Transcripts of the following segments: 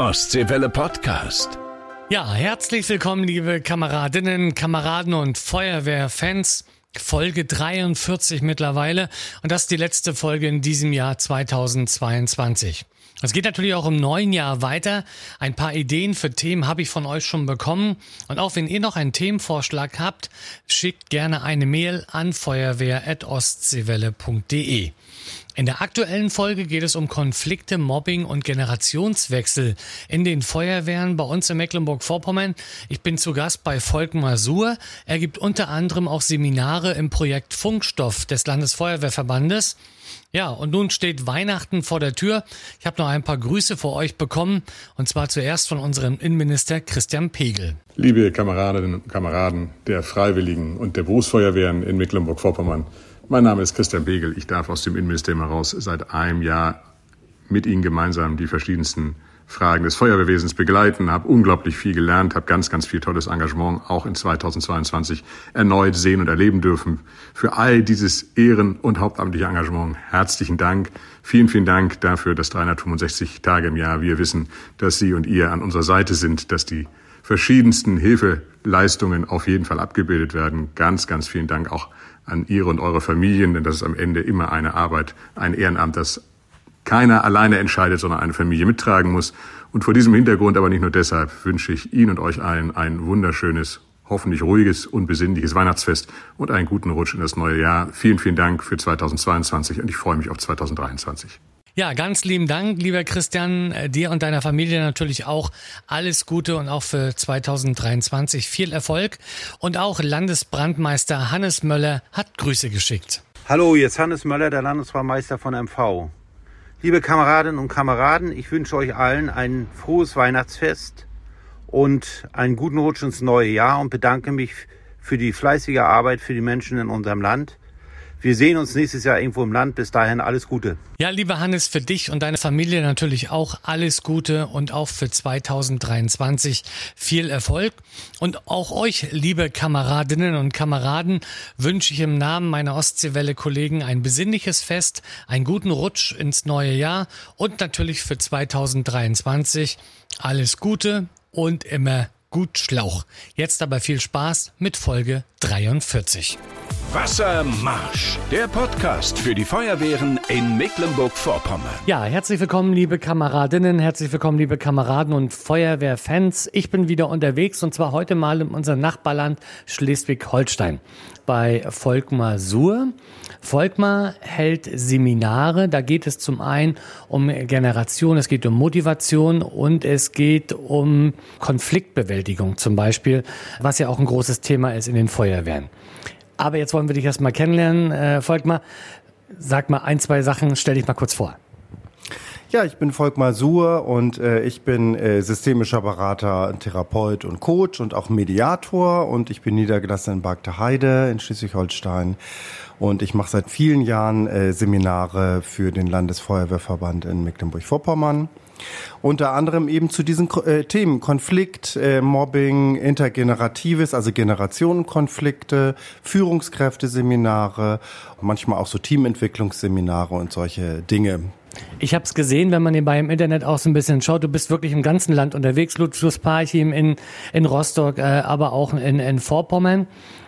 Ostseewelle Podcast. Ja, herzlich willkommen, liebe Kameradinnen, Kameraden und Feuerwehrfans. Folge 43 mittlerweile. Und das ist die letzte Folge in diesem Jahr 2022. Es geht natürlich auch im neuen Jahr weiter. Ein paar Ideen für Themen habe ich von euch schon bekommen. Und auch wenn ihr noch einen Themenvorschlag habt, schickt gerne eine Mail an feuerwehr.ostseewelle.de. In der aktuellen Folge geht es um Konflikte, Mobbing und Generationswechsel in den Feuerwehren bei uns in Mecklenburg-Vorpommern. Ich bin zu Gast bei Volkmar Suhr. Er gibt unter anderem auch Seminare im Projekt Funkstoff des Landesfeuerwehrverbandes. Ja, und nun steht Weihnachten vor der Tür. Ich habe noch ein paar Grüße für euch bekommen, und zwar zuerst von unserem Innenminister Christian Pegel. Liebe Kameradinnen und Kameraden der Freiwilligen und der Berufsfeuerwehren in Mecklenburg-Vorpommern, mein Name ist Christian Pegel. Ich darf aus dem Innenministerium heraus seit einem Jahr mit Ihnen gemeinsam die verschiedensten Fragen des Feuerwehrwesens begleiten, habe unglaublich viel gelernt, habe ganz, ganz viel tolles Engagement auch in 2022 erneut sehen und erleben dürfen. Für all dieses Ehren- und hauptamtliche Engagement herzlichen Dank. Vielen, vielen Dank dafür, dass 365 Tage im Jahr wir wissen, dass Sie und ihr an unserer Seite sind, dass die verschiedensten Hilfeleistungen auf jeden Fall abgebildet werden. Ganz, ganz vielen Dank auch an Ihre und eure Familien, denn das ist am Ende immer eine Arbeit, ein Ehrenamt, das keiner alleine entscheidet, sondern eine Familie mittragen muss. Und vor diesem Hintergrund, aber nicht nur deshalb, wünsche ich Ihnen und euch allen ein wunderschönes, hoffentlich ruhiges und besinnliches Weihnachtsfest und einen guten Rutsch in das neue Jahr. Vielen, vielen Dank für 2022 und ich freue mich auf 2023. Ja, ganz lieben Dank, lieber Christian, äh, dir und deiner Familie natürlich auch alles Gute und auch für 2023 viel Erfolg. Und auch Landesbrandmeister Hannes Möller hat Grüße geschickt. Hallo, ist Hannes Möller, der Landesbrandmeister von MV. Liebe Kameradinnen und Kameraden, ich wünsche euch allen ein frohes Weihnachtsfest und einen guten Rutsch ins neue Jahr und bedanke mich für die fleißige Arbeit für die Menschen in unserem Land. Wir sehen uns nächstes Jahr irgendwo im Land. Bis dahin alles Gute. Ja, lieber Hannes, für dich und deine Familie natürlich auch alles Gute und auch für 2023 viel Erfolg. Und auch euch, liebe Kameradinnen und Kameraden, wünsche ich im Namen meiner Ostseewelle-Kollegen ein besinnliches Fest, einen guten Rutsch ins neue Jahr und natürlich für 2023 alles Gute und immer gut Schlauch. Jetzt aber viel Spaß mit Folge 43. Wassermarsch, der Podcast für die Feuerwehren in Mecklenburg-Vorpommern. Ja, herzlich willkommen, liebe Kameradinnen, herzlich willkommen, liebe Kameraden und Feuerwehrfans. Ich bin wieder unterwegs und zwar heute mal in unserem Nachbarland Schleswig-Holstein bei Volkmar Suhr. Volkmar hält Seminare, da geht es zum einen um Generation, es geht um Motivation und es geht um Konfliktbewältigung zum Beispiel, was ja auch ein großes Thema ist in den Feuerwehren. Aber jetzt wollen wir dich erstmal kennenlernen. Äh, Volkmar, sag mal ein, zwei Sachen, stell dich mal kurz vor. Ja, ich bin Volkmar Suhr und äh, ich bin äh, systemischer Berater, Therapeut und Coach und auch Mediator und ich bin niedergelassen in Bagte Heide in Schleswig-Holstein und ich mache seit vielen Jahren äh, Seminare für den Landesfeuerwehrverband in Mecklenburg-Vorpommern. Unter anderem eben zu diesen äh, Themen Konflikt, äh, Mobbing, Intergeneratives, also Generationenkonflikte, Führungskräfteseminare, manchmal auch so Teamentwicklungsseminare und solche Dinge. Ich habe es gesehen, wenn man nebenbei im Internet auch so ein bisschen schaut. Du bist wirklich im ganzen Land unterwegs. Ludwigsparchim in, in Rostock, äh, aber auch in, in Vorpommern.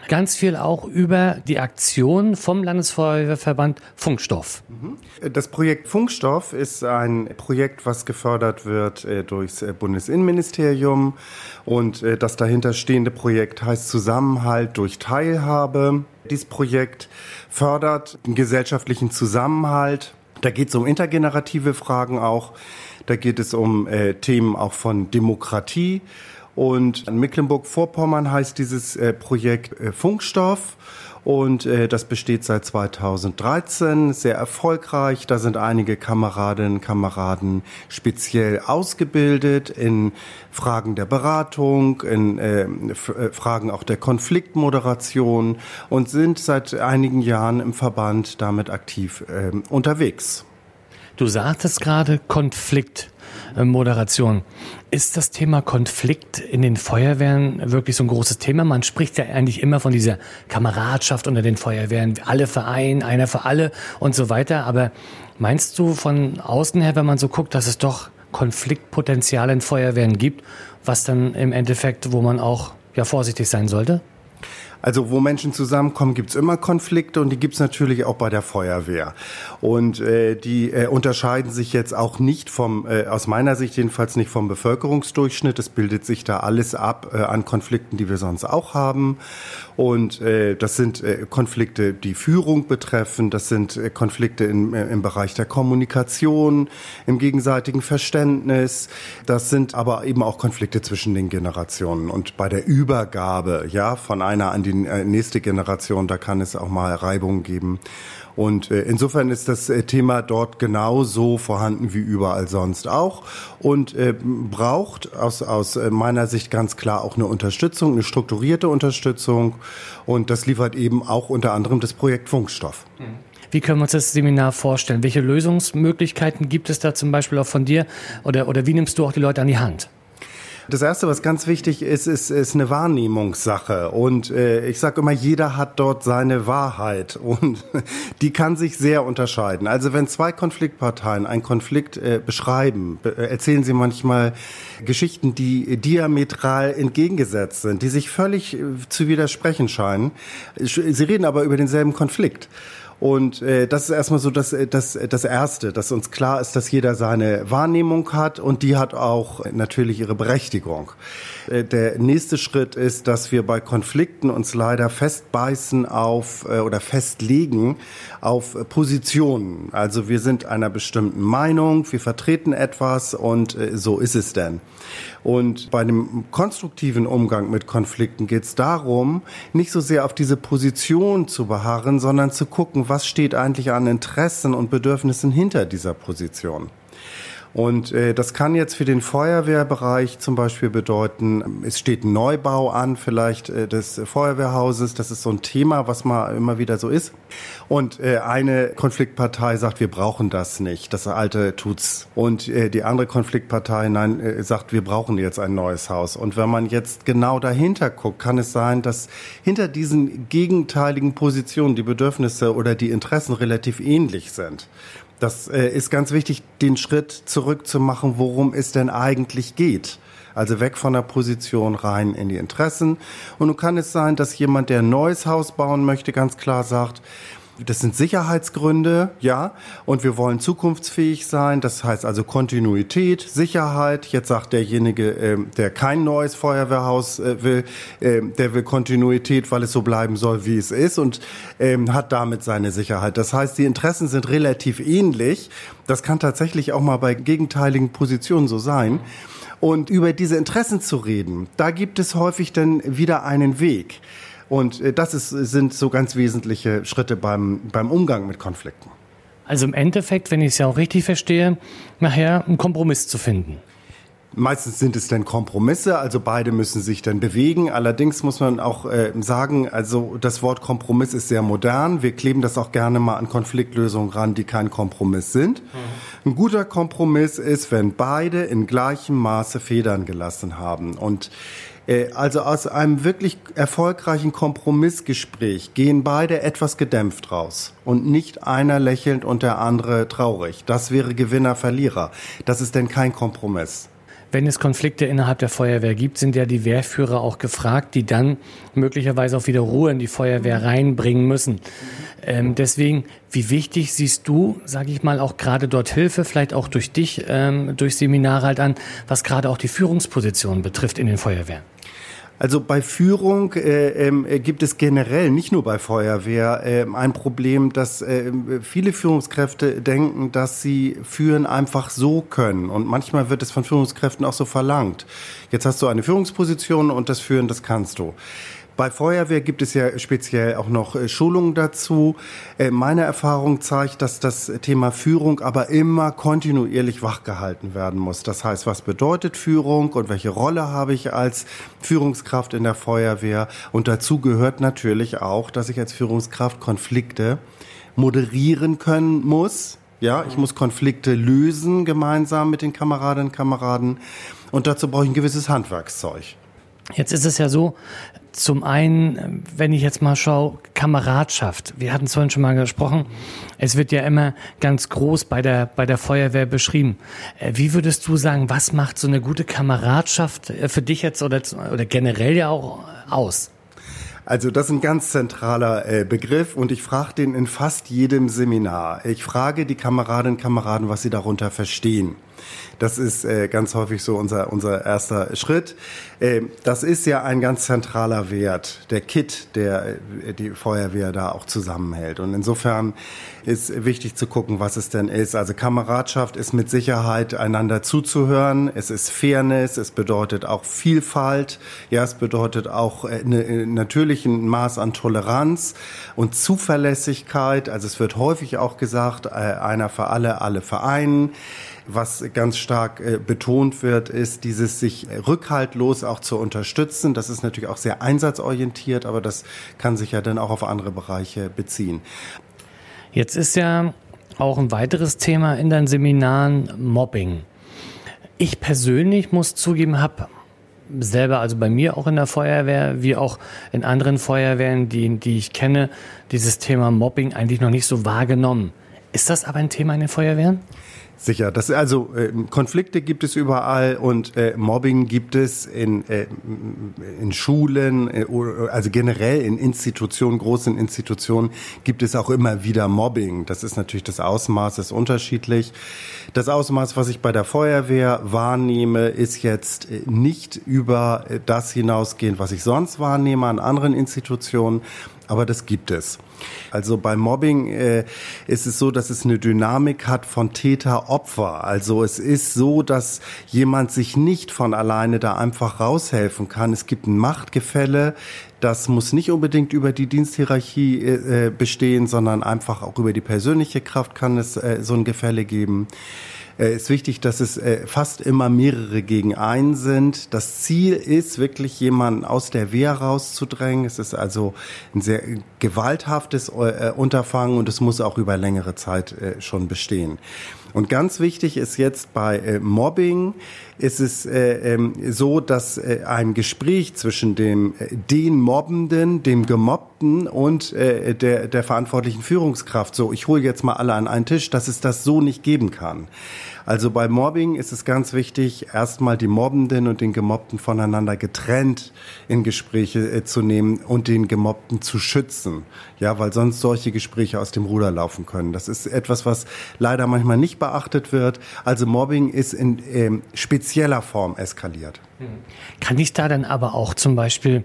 Ganz viel auch über die Aktion vom Landesfeuerwehrverband Funkstoff. Mhm. Das Projekt Funkstoff ist ein Projekt, was gefördert wird äh, durchs äh, Bundesinnenministerium. Und äh, das dahinter stehende Projekt heißt Zusammenhalt durch Teilhabe. Dieses Projekt fördert den gesellschaftlichen Zusammenhalt da geht es um intergenerative Fragen auch. Da geht es um äh, Themen auch von Demokratie. Und in Mecklenburg-Vorpommern heißt dieses äh, Projekt äh, Funkstoff. Und äh, das besteht seit 2013, sehr erfolgreich. Da sind einige Kameradinnen und Kameraden speziell ausgebildet in Fragen der Beratung, in äh, äh, Fragen auch der Konfliktmoderation und sind seit einigen Jahren im Verband damit aktiv äh, unterwegs. Du sagtest gerade Konfliktmoderation. Ist das Thema Konflikt in den Feuerwehren wirklich so ein großes Thema? Man spricht ja eigentlich immer von dieser Kameradschaft unter den Feuerwehren, alle Verein, einer für alle und so weiter. Aber meinst du von außen her, wenn man so guckt, dass es doch Konfliktpotenzial in Feuerwehren gibt, was dann im Endeffekt, wo man auch ja vorsichtig sein sollte? Also wo Menschen zusammenkommen, gibt's immer Konflikte und die gibt's natürlich auch bei der Feuerwehr. Und äh, die äh, unterscheiden sich jetzt auch nicht vom, äh, aus meiner Sicht jedenfalls nicht vom Bevölkerungsdurchschnitt. Es bildet sich da alles ab äh, an Konflikten, die wir sonst auch haben. Und äh, das sind äh, Konflikte, die Führung betreffen. Das sind äh, Konflikte im, äh, im Bereich der Kommunikation, im gegenseitigen Verständnis. Das sind aber eben auch Konflikte zwischen den Generationen. Und bei der Übergabe, ja, von einer an die die äh, nächste Generation, da kann es auch mal Reibungen geben. Und äh, insofern ist das äh, Thema dort genauso vorhanden wie überall sonst auch und braucht aus, aus meiner Sicht ganz klar auch eine Unterstützung, eine strukturierte Unterstützung. Und das liefert eben auch unter anderem das Projekt Funkstoff. Wie können wir uns das Seminar vorstellen? Welche Lösungsmöglichkeiten gibt es da zum Beispiel auch von dir? Oder, oder wie nimmst du auch die Leute an die Hand? Das Erste, was ganz wichtig ist, ist, ist eine Wahrnehmungssache. Und äh, ich sage immer, jeder hat dort seine Wahrheit und die kann sich sehr unterscheiden. Also wenn zwei Konfliktparteien einen Konflikt äh, beschreiben, be äh, erzählen sie manchmal Geschichten, die diametral entgegengesetzt sind, die sich völlig äh, zu widersprechen scheinen. Sie reden aber über denselben Konflikt. Und äh, das ist erstmal so das, äh, das, das Erste, dass uns klar ist, dass jeder seine Wahrnehmung hat und die hat auch natürlich ihre Berechtigung. Äh, der nächste Schritt ist, dass wir bei Konflikten uns leider festbeißen auf äh, oder festlegen auf Positionen. Also wir sind einer bestimmten Meinung, wir vertreten etwas und äh, so ist es denn. Und bei dem konstruktiven Umgang mit Konflikten geht es darum, nicht so sehr auf diese Position zu beharren, sondern zu gucken, was steht eigentlich an Interessen und Bedürfnissen hinter dieser Position. Und äh, das kann jetzt für den Feuerwehrbereich zum Beispiel bedeuten, es steht ein Neubau an, vielleicht äh, des Feuerwehrhauses. Das ist so ein Thema, was mal immer wieder so ist. Und äh, eine Konfliktpartei sagt, wir brauchen das nicht. Das alte tut's. Und äh, die andere Konfliktpartei, nein, äh, sagt, wir brauchen jetzt ein neues Haus. Und wenn man jetzt genau dahinter guckt, kann es sein, dass hinter diesen gegenteiligen Positionen die Bedürfnisse oder die Interessen relativ ähnlich sind. Das äh, ist ganz wichtig, den Schritt zurückzumachen, worum es denn eigentlich geht. Also weg von der Position rein in die Interessen. Und nun kann es sein, dass jemand, der ein neues Haus bauen möchte, ganz klar sagt, das sind Sicherheitsgründe, ja, und wir wollen zukunftsfähig sein. Das heißt also Kontinuität, Sicherheit. Jetzt sagt derjenige, äh, der kein neues Feuerwehrhaus äh, will, äh, der will Kontinuität, weil es so bleiben soll, wie es ist und ähm, hat damit seine Sicherheit. Das heißt, die Interessen sind relativ ähnlich. Das kann tatsächlich auch mal bei gegenteiligen Positionen so sein. Und über diese Interessen zu reden, da gibt es häufig dann wieder einen Weg. Und äh, das ist, sind so ganz wesentliche Schritte beim, beim Umgang mit Konflikten. Also im Endeffekt, wenn ich es ja auch richtig verstehe, nachher einen Kompromiss zu finden. Meistens sind es dann Kompromisse, also beide müssen sich dann bewegen. Allerdings muss man auch äh, sagen, also das Wort Kompromiss ist sehr modern. Wir kleben das auch gerne mal an Konfliktlösungen ran, die kein Kompromiss sind. Mhm. Ein guter Kompromiss ist, wenn beide in gleichem Maße Federn gelassen haben. Und also aus einem wirklich erfolgreichen Kompromissgespräch gehen beide etwas gedämpft raus und nicht einer lächelnd und der andere traurig. Das wäre Gewinner, Verlierer. Das ist denn kein Kompromiss. Wenn es Konflikte innerhalb der Feuerwehr gibt, sind ja die Wehrführer auch gefragt, die dann möglicherweise auch wieder Ruhe in die Feuerwehr reinbringen müssen. Ähm, deswegen, wie wichtig siehst du, sage ich mal, auch gerade dort Hilfe, vielleicht auch durch dich, ähm, durch Seminare halt an, was gerade auch die Führungsposition betrifft in den Feuerwehren? Also bei Führung äh, äh, gibt es generell, nicht nur bei Feuerwehr, äh, ein Problem, dass äh, viele Führungskräfte denken, dass sie führen einfach so können. Und manchmal wird es von Führungskräften auch so verlangt. Jetzt hast du eine Führungsposition und das Führen, das kannst du. Bei Feuerwehr gibt es ja speziell auch noch äh, Schulungen dazu. Äh, meine Erfahrung zeigt, dass das Thema Führung aber immer kontinuierlich wachgehalten werden muss. Das heißt, was bedeutet Führung und welche Rolle habe ich als Führungskraft in der Feuerwehr? Und dazu gehört natürlich auch, dass ich als Führungskraft Konflikte moderieren können muss. Ja, ich muss Konflikte lösen gemeinsam mit den Kameradinnen und Kameraden. Und dazu brauche ich ein gewisses Handwerkszeug. Jetzt ist es ja so, Zum einen, wenn ich jetzt mal schaue, Kameradschaft. Wir hatten es vorhin schon mal gesprochen. Es wird ja immer ganz groß bei der, bei der Feuerwehr beschrieben. Äh, wie würdest du sagen, was macht so eine gute Kameradschaft äh, für dich jetzt oder, oder generell ja auch aus? Also das ist ein ganz zentraler äh, Begriff und ich frage den in fast jedem Seminar. Ich frage die Kameradinnen und Kameraden, was sie darunter verstehen. Das ist äh, ganz häufig so unser, unser erster Schritt. Äh, das ist ja ein ganz zentraler Wert, der Kit, der äh, die Feuerwehr da auch zusammenhält. Und insofern ist wichtig zu gucken, was es denn ist. Also Kameradschaft ist mit Sicherheit einander zuzuhören. Es ist Fairness. Es bedeutet auch Vielfalt. Ja, es bedeutet auch äh, eine, äh, natürlichen Maß an Toleranz und Zuverlässigkeit. Also es wird häufig auch gesagt, äh, einer für alle, alle für einen. Was ganz stark äh, betont wird, ist dieses sich rückhaltlos auch zu unterstützen. Das ist natürlich auch sehr einsatzorientiert, aber das kann sich ja dann auch auf andere Bereiche beziehen. Jetzt ist ja auch ein weiteres Thema in deinen Seminaren Mobbing. Ich persönlich muss zugeben, habe selber, also bei mir auch in der Feuerwehr, wie auch in anderen Feuerwehren, die, die ich kenne, dieses Thema Mobbing eigentlich noch nicht so wahrgenommen. Ist das aber ein Thema in den Feuerwehren? Sicher, das also äh, Konflikte gibt es überall und äh, Mobbing gibt es in äh, in Schulen, äh, also generell in Institutionen, großen Institutionen gibt es auch immer wieder Mobbing. Das ist natürlich das Ausmaß ist unterschiedlich. Das Ausmaß, was ich bei der Feuerwehr wahrnehme, ist jetzt äh, nicht über äh, das hinausgehend, was ich sonst wahrnehme an anderen Institutionen, aber das gibt es. Also beim Mobbing äh, ist es so, dass es eine Dynamik hat von Täter-Opfer. Also es ist so, dass jemand sich nicht von alleine da einfach raushelfen kann. Es gibt ein Machtgefälle. Das muss nicht unbedingt über die Diensthierarchie äh, bestehen, sondern einfach auch über die persönliche Kraft kann es äh, so ein Gefälle geben äh, ist wichtig, dass es äh, fast immer mehrere gegen einen sind. Das Ziel ist wirklich, jemanden aus der Wehr rauszudrängen. Es ist also ein sehr gewalthaftes äh, Unterfangen und es muss auch über längere Zeit äh, schon bestehen. Und ganz wichtig ist jetzt bei äh, Mobbing, ist es äh, ähm, so, dass äh, ein Gespräch zwischen dem äh, den Mobbenden, dem Gemobbten und äh, der, der verantwortlichen Führungskraft, so ich hole jetzt mal alle an einen Tisch, dass es das so nicht geben kann. Also bei Mobbing ist es ganz wichtig, erstmal die Mobbenden und den Gemobbten voneinander getrennt in Gespräche äh, zu nehmen und den Gemobbten zu schützen. Ja, weil sonst solche Gespräche aus dem Ruder laufen können. Das ist etwas, was leider manchmal nicht beachtet wird. Also Mobbing ist in ähm, spezieller Form eskaliert. Kann ich da dann aber auch zum Beispiel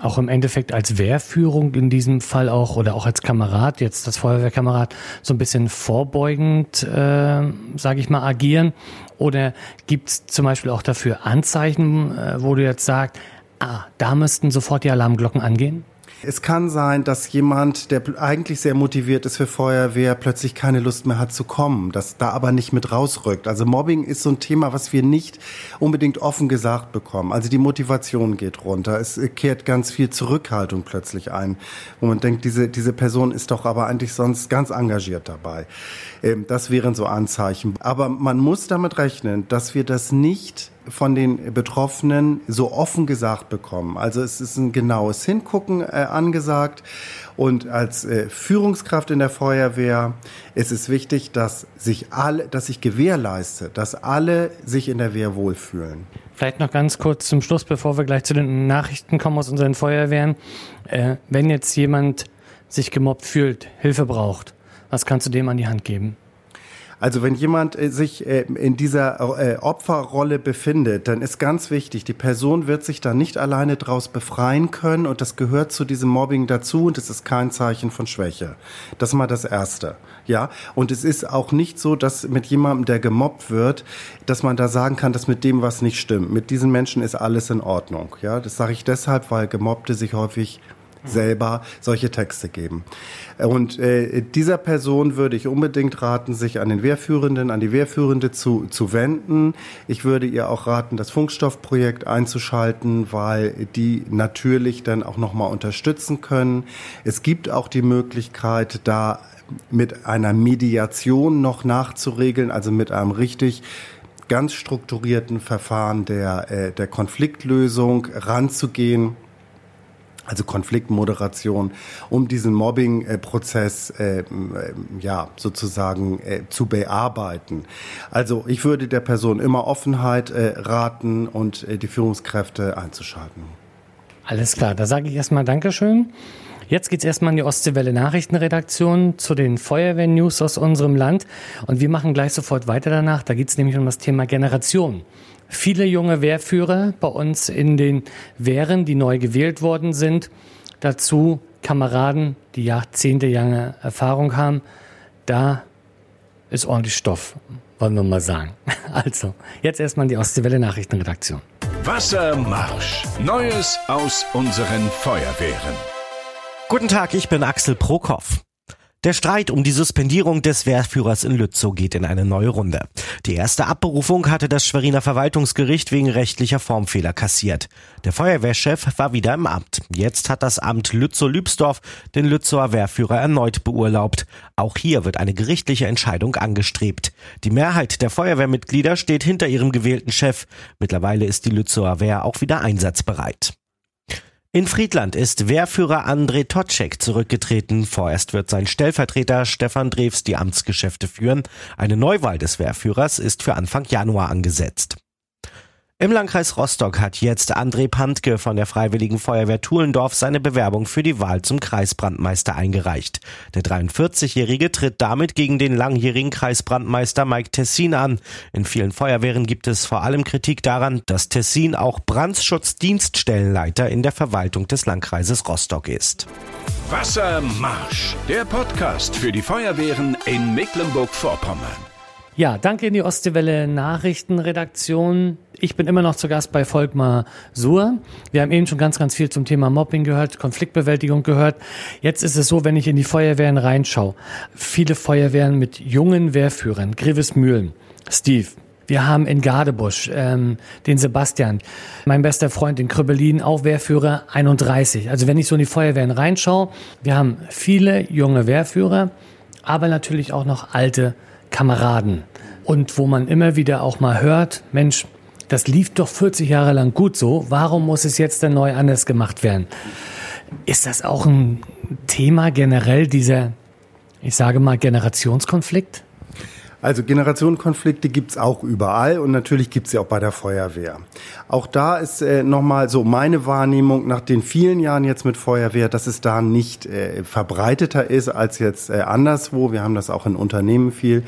auch im Endeffekt als Wehrführung in diesem Fall auch oder auch als Kamerad, jetzt das Feuerwehrkamerad, so ein bisschen vorbeugend, äh, sage ich mal, agieren? Oder gibt es zum Beispiel auch dafür Anzeichen, äh, wo du jetzt sagst, ah, da müssten sofort die Alarmglocken angehen? Es kann sein, dass jemand, der eigentlich sehr motiviert ist für Feuerwehr, plötzlich keine Lust mehr hat zu kommen, das da aber nicht mit rausrückt. Also Mobbing ist so ein Thema, was wir nicht unbedingt offen gesagt bekommen. Also die Motivation geht runter. Es kehrt ganz viel Zurückhaltung plötzlich ein, wo man denkt, diese, diese Person ist doch aber eigentlich sonst ganz engagiert dabei. Ähm, das wären so Anzeichen. Aber man muss damit rechnen, dass wir das nicht von den Betroffenen so offen gesagt bekommen. Also es ist ein genaues Hingucken äh, angesagt. Und als äh, Führungskraft in der Feuerwehr ist es wichtig, dass sich alle, dass sich gewährleistet, dass alle sich in der Wehr wohlfühlen. Vielleicht noch ganz kurz zum Schluss, bevor wir gleich zu den Nachrichten kommen aus unseren Feuerwehren. Äh, wenn jetzt jemand sich gemobbt fühlt, Hilfe braucht, was kannst du dem an die Hand geben? Also wenn jemand äh, sich äh, in dieser äh, Opferrolle befindet, dann ist ganz wichtig, die Person wird sich da nicht alleine draus befreien können und das gehört zu diesem Mobbing dazu und es ist kein Zeichen von Schwäche. Das ist mal das Erste. Ja, und es ist auch nicht so, dass mit jemandem, der gemobbt wird, dass man da sagen kann, dass mit dem was nicht stimmt. Mit diesen Menschen ist alles in Ordnung. Ja, das sage ich deshalb, weil Gemobbte sich häufig selber solche Texte geben. Und äh, dieser Person würde ich unbedingt raten, sich an den Wehrführenden, an die Wehrführende zu, zu wenden. Ich würde ihr auch raten, das Funkstoffprojekt einzuschalten, weil die natürlich dann auch nochmal unterstützen können. Es gibt auch die Möglichkeit, da mit einer Mediation noch nachzuregeln, also mit einem richtig ganz strukturierten Verfahren der, äh, der Konfliktlösung ranzugehen also Konfliktmoderation, um diesen Mobbing-Prozess äh, ja sozusagen äh, zu bearbeiten. Also ich würde der Person immer Offenheit äh, raten und äh, die Führungskräfte einzuschalten. Alles klar, da sage ich erstmal Dankeschön. Jetzt geht's erstmal in die Ostseewelle Nachrichtenredaktion zu den Feuerwehr-News aus unserem Land. Und wir machen gleich sofort weiter danach. Da geht's nämlich um das Thema Generation. Viele junge Wehrführer bei uns in den Wehren, die neu gewählt worden sind. Dazu Kameraden, die jahrzehntelange Erfahrung haben. Da ist ordentlich Stoff, wollen wir mal sagen. Also, jetzt erstmal in die Ostseewelle Nachrichtenredaktion. Wassermarsch. Neues aus unseren Feuerwehren. Guten Tag, ich bin Axel Prokopf. Der Streit um die Suspendierung des Wehrführers in Lützow geht in eine neue Runde. Die erste Abberufung hatte das Schweriner Verwaltungsgericht wegen rechtlicher Formfehler kassiert. Der Feuerwehrchef war wieder im Amt. Jetzt hat das Amt Lützow-Lübsdorf den Lützower Wehrführer erneut beurlaubt. Auch hier wird eine gerichtliche Entscheidung angestrebt. Die Mehrheit der Feuerwehrmitglieder steht hinter ihrem gewählten Chef. Mittlerweile ist die Lützower Wehr auch wieder einsatzbereit. In Friedland ist Wehrführer André Totschek zurückgetreten. Vorerst wird sein Stellvertreter Stefan Drews die Amtsgeschäfte führen. Eine Neuwahl des Wehrführers ist für Anfang Januar angesetzt. Im Landkreis Rostock hat jetzt André Pantke von der Freiwilligen Feuerwehr Tulendorf seine Bewerbung für die Wahl zum Kreisbrandmeister eingereicht. Der 43-Jährige tritt damit gegen den langjährigen Kreisbrandmeister Mike Tessin an. In vielen Feuerwehren gibt es vor allem Kritik daran, dass Tessin auch Brandschutzdienststellenleiter in der Verwaltung des Landkreises Rostock ist. Wassermarsch, der Podcast für die Feuerwehren in Mecklenburg-Vorpommern. Ja, danke in die Ostseewelle Nachrichtenredaktion. Ich bin immer noch zu Gast bei Volkmar Suhr. Wir haben eben schon ganz, ganz viel zum Thema Mobbing gehört, Konfliktbewältigung gehört. Jetzt ist es so, wenn ich in die Feuerwehren reinschaue, viele Feuerwehren mit jungen Wehrführern, Grivesmühlen, Steve, wir haben in Gardebusch ähm, den Sebastian, mein bester Freund in Krübbelin, auch Wehrführer 31. Also wenn ich so in die Feuerwehren reinschaue, wir haben viele junge Wehrführer, aber natürlich auch noch alte Kameraden. Und wo man immer wieder auch mal hört, Mensch, das lief doch 40 Jahre lang gut so, warum muss es jetzt denn neu anders gemacht werden? Ist das auch ein Thema generell dieser, ich sage mal, Generationskonflikt? Also Generationenkonflikte gibt's auch überall und natürlich gibt's sie auch bei der Feuerwehr. Auch da ist äh, nochmal so meine Wahrnehmung nach den vielen Jahren jetzt mit Feuerwehr, dass es da nicht äh, verbreiteter ist als jetzt äh, anderswo. Wir haben das auch in Unternehmen viel.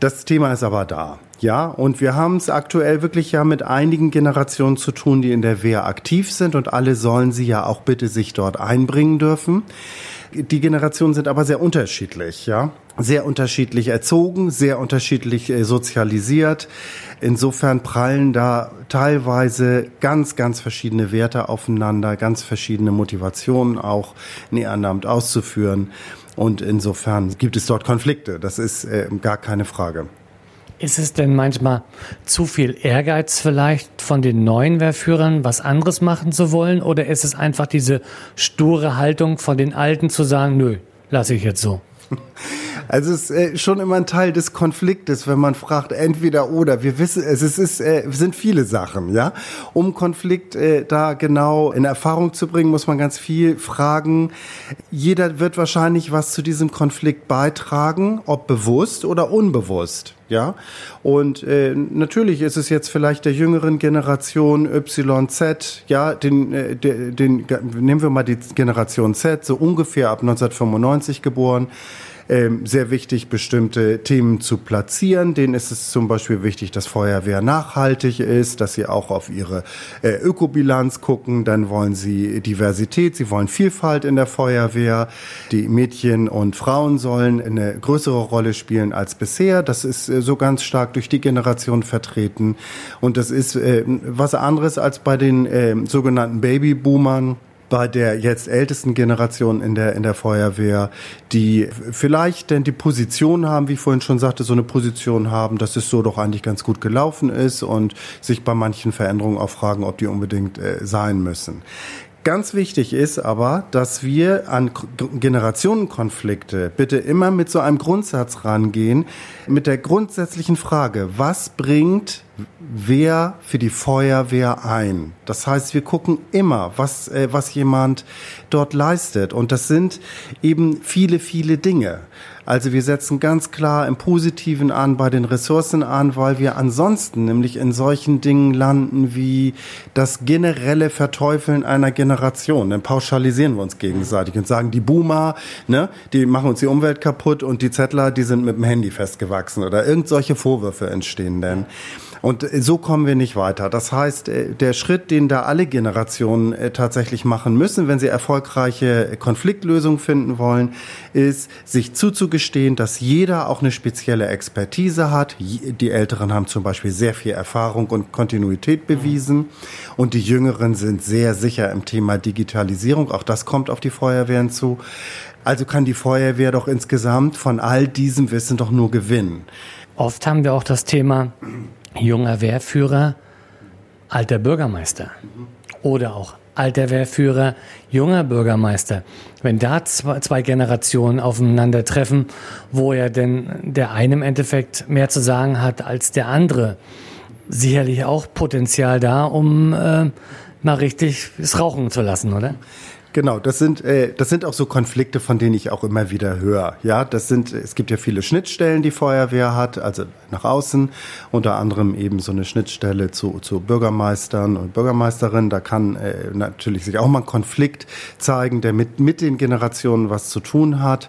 Das Thema ist aber da. Ja, und wir haben es aktuell wirklich ja mit einigen Generationen zu tun, die in der Wehr aktiv sind und alle sollen sie ja auch bitte sich dort einbringen dürfen. Die Generationen sind aber sehr unterschiedlich, ja. Sehr unterschiedlich erzogen, sehr unterschiedlich äh, sozialisiert. Insofern prallen da teilweise ganz, ganz verschiedene Werte aufeinander, ganz verschiedene Motivationen auch ein Ehrenamt auszuführen. Und insofern gibt es dort Konflikte. Das ist äh, gar keine Frage. Ist es denn manchmal zu viel Ehrgeiz vielleicht von den neuen Wehrführern, was anderes machen zu wollen? Oder ist es einfach diese sture Haltung von den Alten zu sagen, nö, lasse ich jetzt so? Also es ist äh, schon immer ein Teil des Konfliktes, wenn man fragt, entweder oder. Wir wissen, es ist, äh, sind viele Sachen, ja. Um Konflikt äh, da genau in Erfahrung zu bringen, muss man ganz viel fragen. Jeder wird wahrscheinlich was zu diesem Konflikt beitragen, ob bewusst oder unbewusst. Ja, und äh, natürlich ist es jetzt vielleicht der jüngeren Generation YZ, ja, den, äh, den, den nehmen wir mal die Generation Z, so ungefähr ab 1995 geboren ähm, sehr wichtig, bestimmte Themen zu platzieren. Denen ist es zum Beispiel wichtig, dass Feuerwehr nachhaltig ist, dass sie auch auf ihre äh, Ökobilanz gucken. Dann wollen sie Diversität, sie wollen Vielfalt in der Feuerwehr. Die Mädchen und Frauen sollen eine größere Rolle spielen als bisher. Das ist äh, so ganz stark durch die Generation vertreten. Und das ist äh, was anderes als bei den äh, sogenannten Babyboomern bei der jetzt ältesten Generation in der, in der Feuerwehr, die vielleicht denn die Position haben, wie ich vorhin schon sagte, so eine Position haben, dass es so doch eigentlich ganz gut gelaufen ist und sich bei manchen Veränderungen auch fragen, ob die unbedingt äh, sein müssen. Ganz wichtig ist aber, dass wir an Generationenkonflikte bitte immer mit so einem Grundsatz rangehen, mit der grundsätzlichen Frage, was bringt wer für die Feuerwehr ein? Das heißt, wir gucken immer, was, äh, was jemand dort leistet. Und das sind eben viele, viele Dinge. Also wir setzen ganz klar im Positiven an, bei den Ressourcen an, weil wir ansonsten nämlich in solchen Dingen landen wie das generelle Verteufeln einer Generation. Dann pauschalisieren wir uns gegenseitig und sagen, die Boomer, ne, die machen uns die Umwelt kaputt und die Zettler, die sind mit dem Handy festgewachsen oder irgend solche Vorwürfe entstehen denn. Und äh, so kommen wir nicht weiter. Das heißt, äh, der Schritt, den da alle Generationen äh, tatsächlich machen müssen, wenn sie erfolgreiche Konfliktlösungen finden wollen, ist, sich zuzugestehen, dass jeder auch eine spezielle Expertise hat. Die Älteren haben zum Beispiel sehr viel Erfahrung und Kontinuität bewiesen und die Jüngeren sind sehr sicher im Thema Digitalisierung. Auch das kommt auf die Feuerwehren zu. Also kann die Feuerwehr doch insgesamt von all diesem Wissen doch nur gewinnen. Oft haben wir auch das Thema, junger Wehrführer, alter Bürgermeister. Oder auch alter Wehrführer, junger Bürgermeister. Wenn da zwei, Generationen aufeinandertreffen, wo ja denn der eine im Endeffekt mehr zu sagen hat als der andere, sicherlich auch Potenzial da, um äh, mal richtig es rauchen zu lassen, oder? Genau, das sind äh, das sind auch so Konflikte, von denen ich auch immer wieder höre. Ja, das sind es gibt ja viele Schnittstellen, die Feuerwehr hat, also nach außen, unter anderem eben so eine Schnittstelle zu zu Bürgermeistern und Bürgermeisterinnen. Da kann äh, natürlich sich auch mal ein Konflikt zeigen, der mit mit den Generationen was zu tun hat.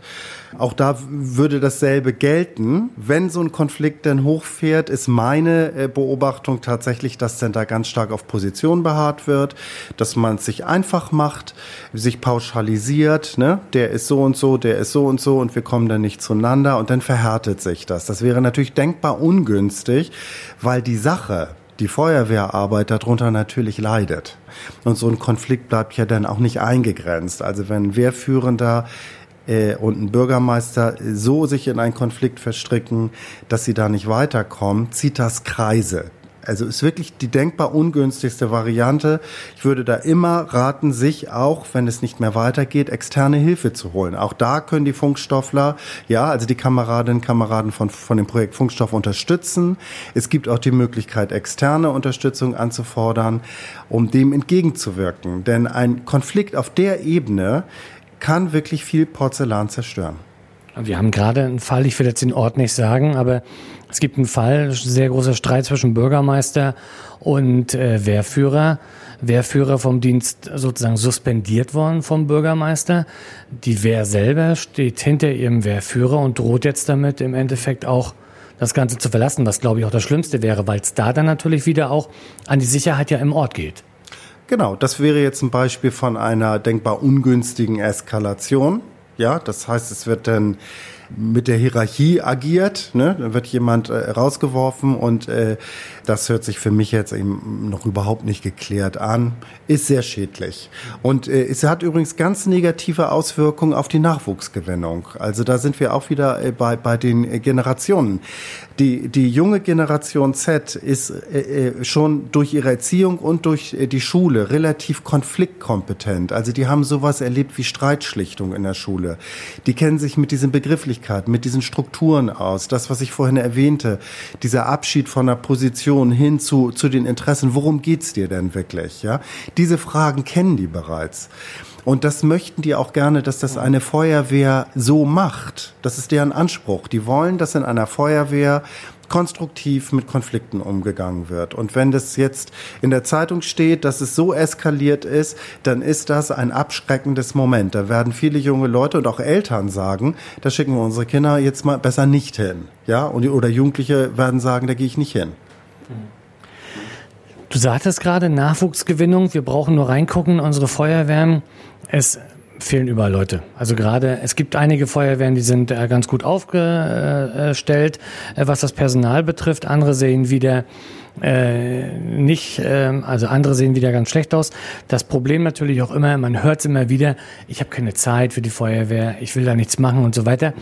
Auch da würde dasselbe gelten. Wenn so ein Konflikt denn hochfährt, ist meine äh, Beobachtung tatsächlich, dass denn da ganz stark auf Position beharrt wird, dass man es sich einfach macht, sich pauschalisiert, ne? der ist so und so, der ist so und so und wir kommen dann nicht zueinander und dann verhärtet sich das. Das wäre natürlich denkbar ungünstig, weil die Sache, die Feuerwehrarbeit darunter natürlich leidet. Und so ein Konflikt bleibt ja dann auch nicht eingegrenzt. Also wenn Wehrführender äh, und ein Bürgermeister so sich in einen Konflikt verstricken, dass sie da nicht weiterkommen, zieht das Kreise. Also ist wirklich die denkbar ungünstigste Variante. Ich würde da immer raten, sich auch, wenn es nicht mehr weitergeht, externe Hilfe zu holen. Auch da können die Funkstoffler, ja, also die Kameradinnen und Kameraden von, von dem Projekt Funkstoff unterstützen. Es gibt auch die Möglichkeit, externe Unterstützung anzufordern, um dem entgegenzuwirken. Denn ein Konflikt auf der Ebene kann wirklich viel Porzellan zerstören. Wir haben gerade einen Fall, ich will jetzt den Ort nicht sagen, aber es gibt einen Fall, sehr großer Streit zwischen Bürgermeister und äh, Wehrführer. Wehrführer vom Dienst sozusagen suspendiert worden vom Bürgermeister. Die Wehr selber steht hinter ihrem Wehrführer und droht jetzt damit im Endeffekt auch das Ganze zu verlassen, was glaube ich auch das Schlimmste wäre, weil es da dann natürlich wieder auch an die Sicherheit ja im Ort geht. Genau, das wäre jetzt ein Beispiel von einer denkbar ungünstigen Eskalation. Ja, das heißt, es wird dann mit der Hierarchie agiert. Ne? Dann wird jemand äh, rausgeworfen und äh, das hört sich für mich jetzt eben noch überhaupt nicht geklärt an. Ist sehr schädlich. Und äh, es hat übrigens ganz negative Auswirkungen auf die Nachwuchsgewinnung. Also da sind wir auch wieder äh, bei, bei den Generationen. Die, die junge Generation Z ist äh, äh, schon durch ihre Erziehung und durch äh, die Schule relativ konfliktkompetent. Also die haben sowas erlebt wie Streitschlichtung in der Schule. Die kennen sich mit diesen Begrifflichkeiten, mit diesen Strukturen aus. Das, was ich vorhin erwähnte, dieser Abschied von der Position hin zu, zu den Interessen. Worum geht's dir denn wirklich? Ja, diese Fragen kennen die bereits. Und das möchten die auch gerne, dass das eine Feuerwehr so macht. Das ist deren Anspruch. Die wollen, dass in einer Feuerwehr konstruktiv mit Konflikten umgegangen wird. Und wenn das jetzt in der Zeitung steht, dass es so eskaliert ist, dann ist das ein abschreckendes Moment. Da werden viele junge Leute und auch Eltern sagen, da schicken wir unsere Kinder jetzt mal besser nicht hin. Ja, und, oder Jugendliche werden sagen, da gehe ich nicht hin. Du sagtest gerade Nachwuchsgewinnung. Wir brauchen nur reingucken. Unsere Feuerwehren, es fehlen überall Leute. Also gerade, es gibt einige Feuerwehren, die sind äh, ganz gut aufgestellt, äh, was das Personal betrifft. Andere sehen wieder äh, nicht, äh, also andere sehen wieder ganz schlecht aus. Das Problem natürlich auch immer, man hört es immer wieder, ich habe keine Zeit für die Feuerwehr, ich will da nichts machen und so weiter.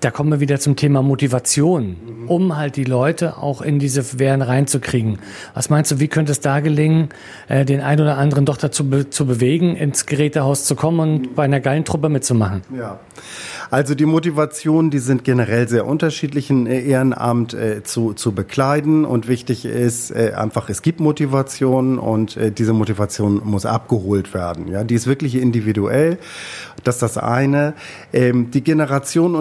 Da kommen wir wieder zum Thema Motivation, um halt die Leute auch in diese Wehren reinzukriegen. Was meinst du, wie könnte es da gelingen, äh, den einen oder anderen doch dazu be zu bewegen, ins Gerätehaus zu kommen und bei einer geilen Truppe mitzumachen? Ja. Also die Motivationen, die sind generell sehr unterschiedlich, ein Ehrenamt äh, zu, zu bekleiden. Und wichtig ist äh, einfach, es gibt Motivation und äh, diese Motivation muss abgeholt werden. Ja, die ist wirklich individuell. Das ist das eine. Ähm, die Generationen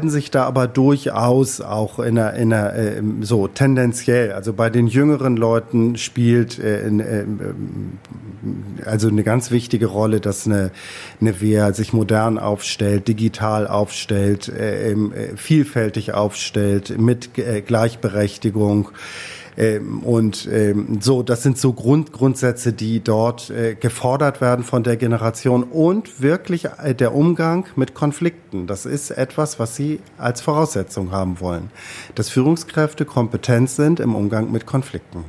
unterscheiden sich da aber durchaus auch in einer, in einer äh, so tendenziell. Also bei den jüngeren Leuten spielt äh, in, äh, also eine ganz wichtige Rolle, dass eine, eine Wehr sich modern aufstellt, digital aufstellt, äh, äh, vielfältig aufstellt, mit äh, Gleichberechtigung. Ähm, und ähm, so, das sind so Grund, Grundsätze, die dort äh, gefordert werden von der Generation und wirklich äh, der Umgang mit Konflikten. Das ist etwas, was sie als Voraussetzung haben wollen, dass Führungskräfte kompetent sind im Umgang mit Konflikten.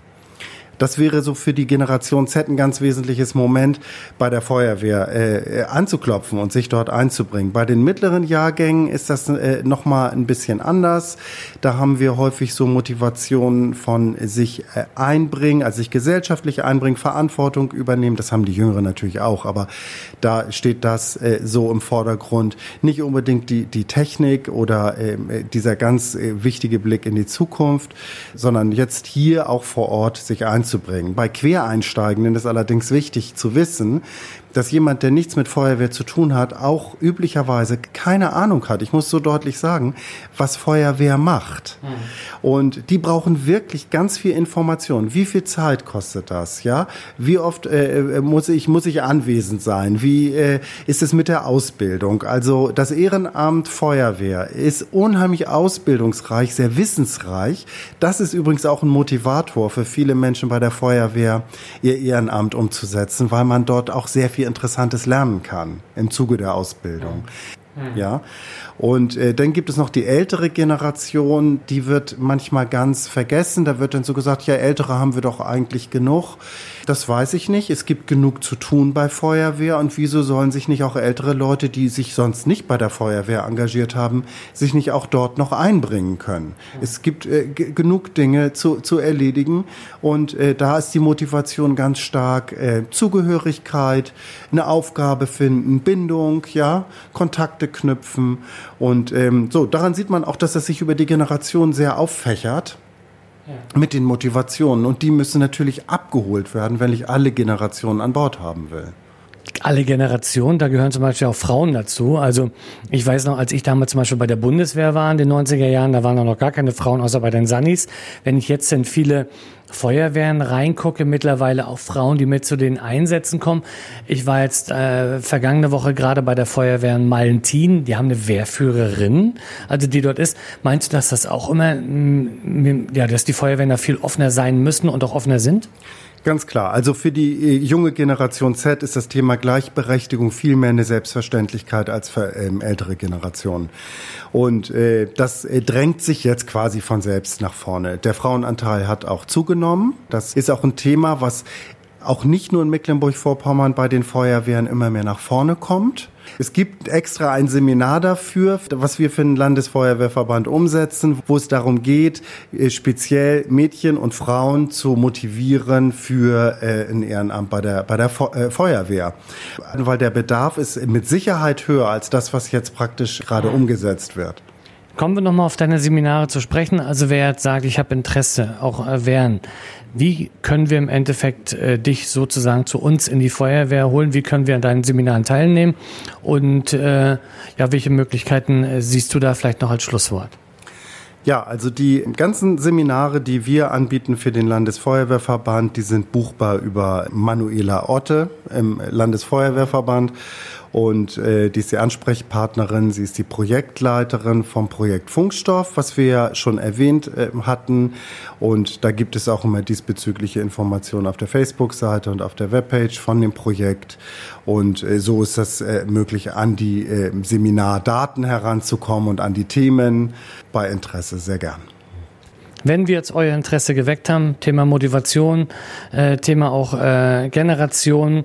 Das wäre so für die Generation Z ein ganz wesentliches Moment, bei der Feuerwehr äh, anzuklopfen und sich dort einzubringen. Bei den mittleren Jahrgängen ist das äh, nochmal ein bisschen anders. Da haben wir häufig so Motivationen von sich äh, einbringen, also sich gesellschaftlich einbringen, Verantwortung übernehmen. Das haben die Jüngeren natürlich auch, aber da steht das äh, so im Vordergrund. Nicht unbedingt die, die Technik oder ähm, äh, dieser ganz äh, wichtige Blick in die Zukunft, sondern jetzt hier auch vor Ort sich einzubringen einzubringen. Bei Quereinsteigenden ist allerdings wichtig zu wissen, dass jemand, der nichts mit Feuerwehr zu tun hat, auch üblicherweise keine Ahnung hat. Ich muss so deutlich sagen, was Feuerwehr macht. Mhm. Und die brauchen wirklich ganz viel Information. Wie viel Zeit kostet das? Ja, wie oft äh, äh, muss ich muss ich anwesend sein? Wie äh, ist es mit der Ausbildung? Also das Ehrenamt Feuerwehr ist unheimlich ausbildungsreich, sehr wissensreich. Das ist übrigens auch ein Motivator für viele Menschen bei der Feuerwehr, ihr Ehrenamt umzusetzen, weil man dort auch sehr viel viel Interessantes lernen kann im Zuge der Ausbildung. Mhm. Ja. Und äh, dann gibt es noch die ältere Generation, die wird manchmal ganz vergessen. Da wird dann so gesagt, ja, ältere haben wir doch eigentlich genug. Das weiß ich nicht. Es gibt genug zu tun bei Feuerwehr. Und wieso sollen sich nicht auch ältere Leute, die sich sonst nicht bei der Feuerwehr engagiert haben, sich nicht auch dort noch einbringen können? Es gibt äh, genug Dinge zu, zu erledigen. Und äh, da ist die Motivation ganz stark äh, Zugehörigkeit, eine Aufgabe finden, Bindung, ja, Kontakte knüpfen. Und ähm, so, daran sieht man auch, dass es sich über die Generation sehr auffächert mit den Motivationen. Und die müssen natürlich abgeholt werden, wenn ich alle Generationen an Bord haben will alle Generationen, da gehören zum Beispiel auch Frauen dazu. Also ich weiß noch, als ich damals zum Beispiel bei der Bundeswehr war in den 90er Jahren, da waren noch gar keine Frauen, außer bei den Sunnis. Wenn ich jetzt in viele Feuerwehren reingucke, mittlerweile auch Frauen, die mit zu den Einsätzen kommen. Ich war jetzt äh, vergangene Woche gerade bei der Feuerwehr in Malentin, die haben eine Wehrführerin, also die dort ist. Meinst du, dass das auch immer, ja, dass die Feuerwehren da viel offener sein müssen und auch offener sind? Ganz klar. Also für die äh, junge Generation Z ist das Thema Gleichberechtigung viel mehr eine Selbstverständlichkeit als für ähm, ältere Generationen. Und äh, das äh, drängt sich jetzt quasi von selbst nach vorne. Der Frauenanteil hat auch zugenommen. Das ist auch ein Thema, was auch nicht nur in Mecklenburg-Vorpommern bei den Feuerwehren immer mehr nach vorne kommt. Es gibt extra ein Seminar dafür, was wir für den Landesfeuerwehrverband umsetzen, wo es darum geht, äh, speziell Mädchen und Frauen zu motivieren für äh, ein Ehrenamt bei der, bei der äh, Feuerwehr. Weil der Bedarf ist mit Sicherheit höher als das, was jetzt praktisch gerade umgesetzt wird. Kommen wir nochmal auf deine Seminare zu sprechen. Also wer jetzt sagt, ich habe Interesse, auch erwehren. Wie können wir im Endeffekt äh, dich sozusagen zu uns in die Feuerwehr holen? Wie können wir an deinen Seminaren teilnehmen? Und äh, ja, welche Möglichkeiten äh, siehst du da vielleicht noch als Schlusswort? Ja, also die ganzen Seminare, die wir anbieten für den Landesfeuerwehrverband, die sind buchbar über Manuela Otte im Landesfeuerwehrverband und äh, die ist die Ansprechpartnerin, sie ist die Projektleiterin vom Projekt Funkstoff, was wir ja schon erwähnt äh, hatten. Und da gibt es auch immer diesbezügliche Informationen auf der Facebook-Seite und auf der Webpage von dem Projekt. Und äh, so ist das äh, möglich, an die äh, Seminardaten heranzukommen und an die Themen bei Interesse sehr gern. Wenn wir jetzt euer Interesse geweckt haben, Thema Motivation, äh, Thema auch äh, Generation,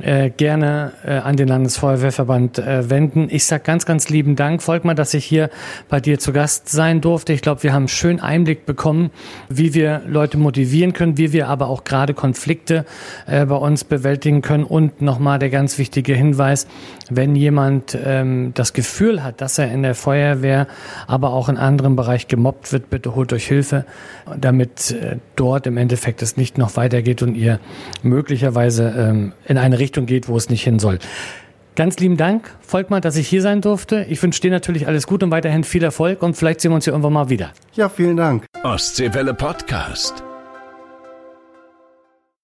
äh, gerne äh, an den Landesfeuerwehrverband äh, wenden. Ich sag ganz, ganz lieben Dank, Volkmar, dass ich hier bei dir zu Gast sein durfte. Ich glaube, wir haben schön Einblick bekommen, wie wir Leute motivieren können, wie wir aber auch gerade Konflikte äh, bei uns bewältigen können. Und nochmal der ganz wichtige Hinweis, wenn jemand ähm, das Gefühl hat, dass er in der Feuerwehr, aber auch in anderen Bereich gemobbt wird, bitte holt euch Hilfe, damit äh, dort im Endeffekt es nicht noch weitergeht und ihr möglicherweise ähm, in eine Richtung geht, wo es nicht hin soll. Ganz lieben Dank, Volkmar, dass ich hier sein durfte. Ich wünsche dir natürlich alles Gute und weiterhin viel Erfolg und vielleicht sehen wir uns hier irgendwann mal wieder. Ja, vielen Dank. Ostseewelle Podcast.